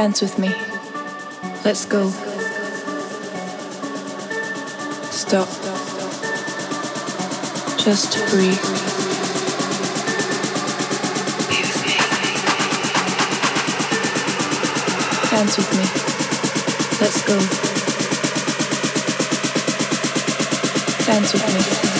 dance with me. Let's go. Stop. Just breathe. Dance with me. Let's go. Dance with me.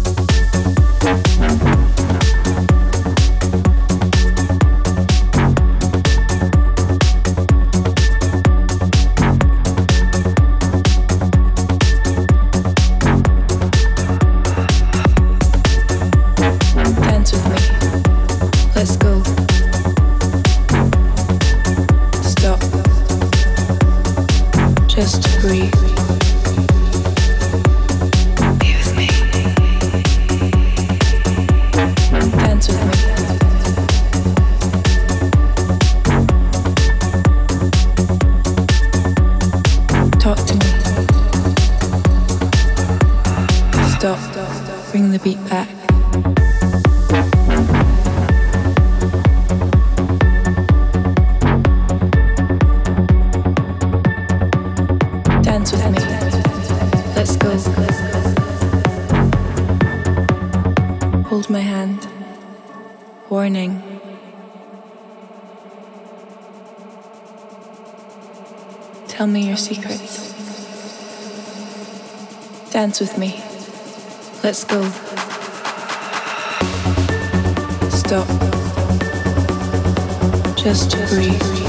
Dance with me. Let's go. Hold my hand. Warning. Tell me your secrets. Dance with me. Let's go. Stop. Just breathe.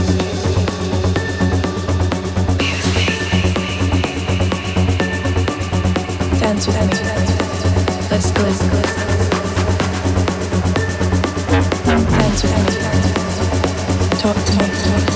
Dance with me. Let's go. Dance with me. Talk to me.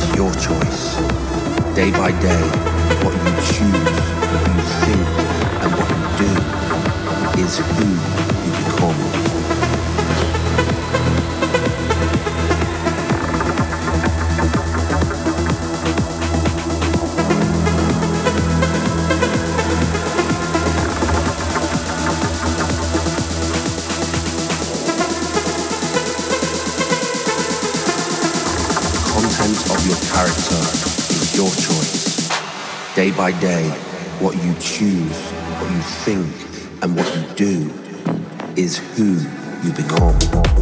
Is your choice. Day by day, what you choose, what you think, and what you do is who you become. Day by day, what you choose, what you think, and what you do is who you become.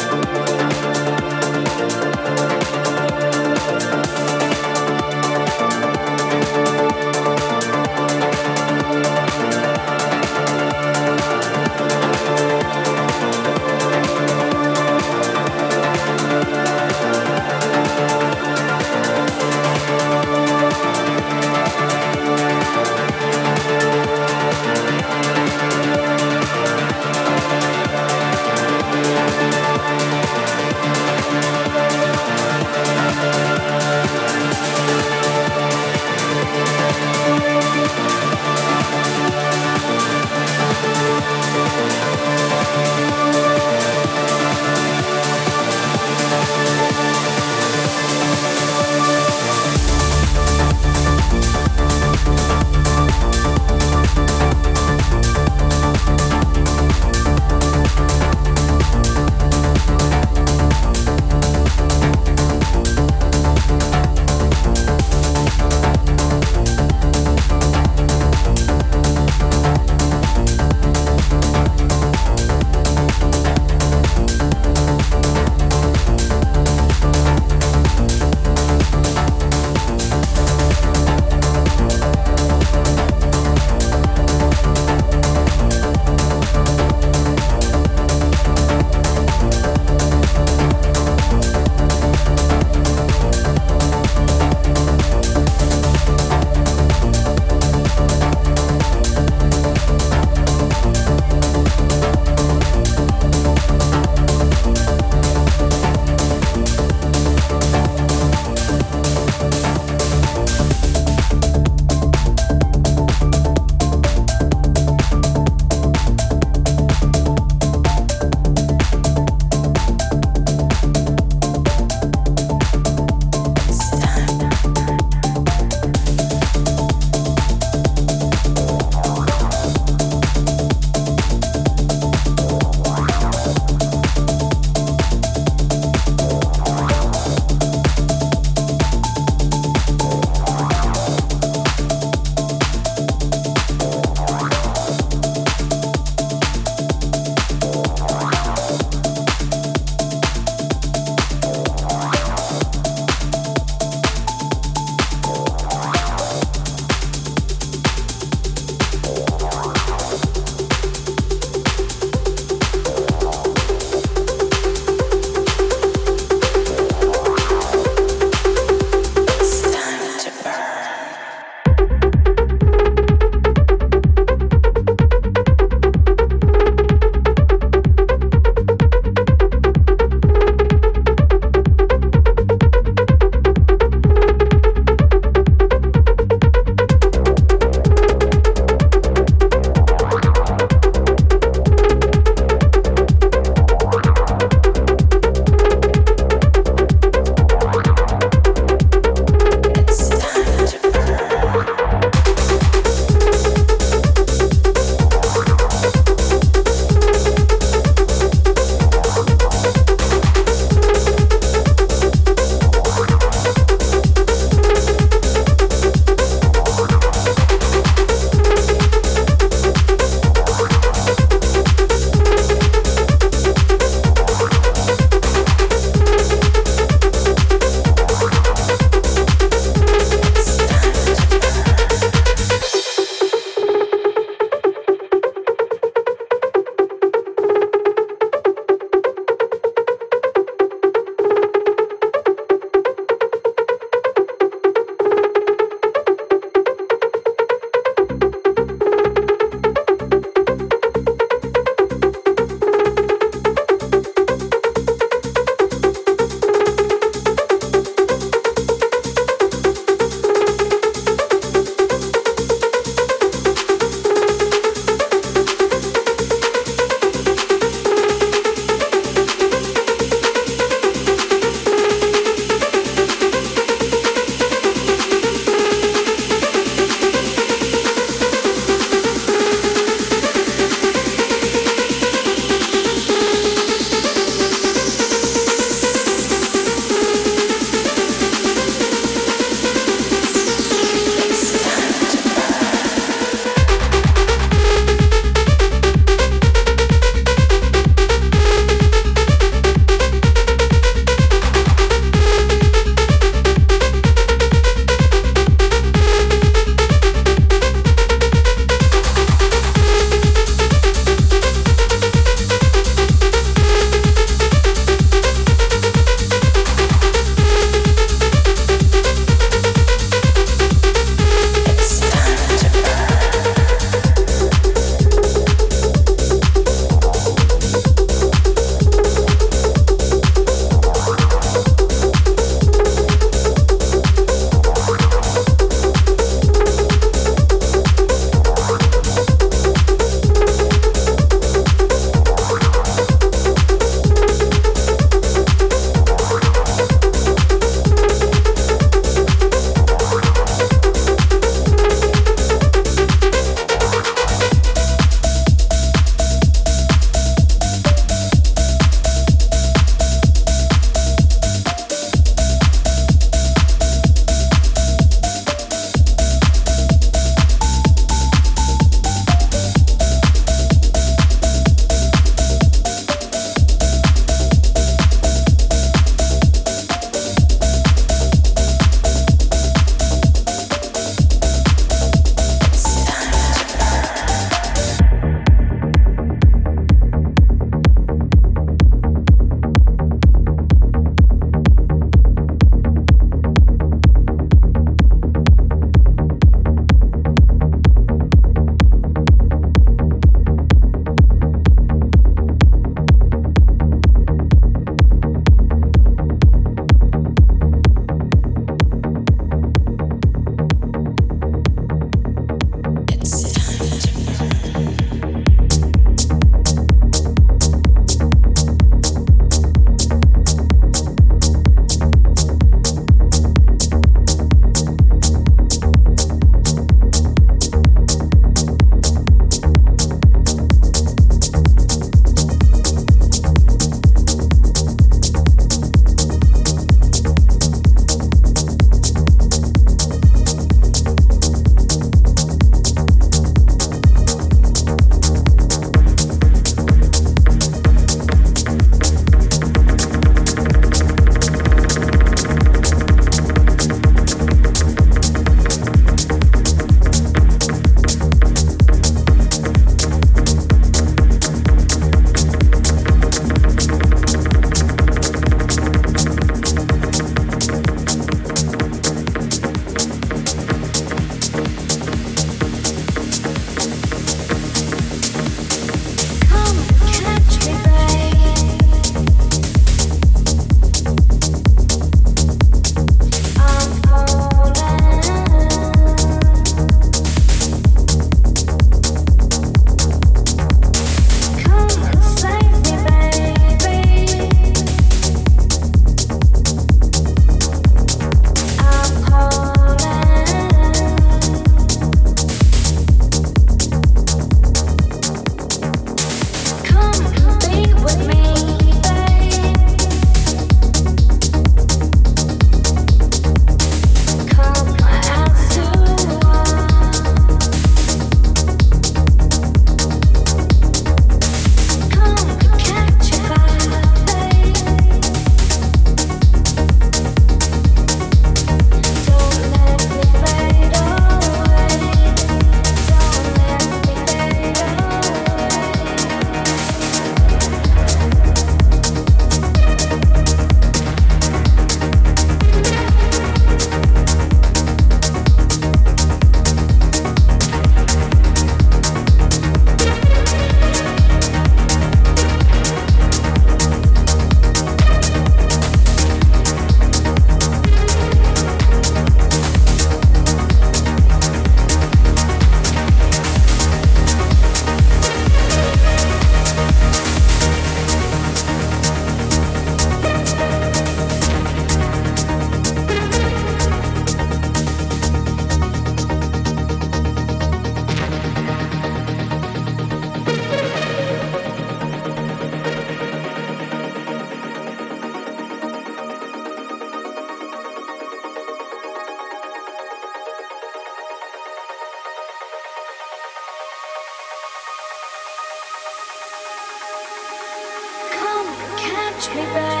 Touch me, babe.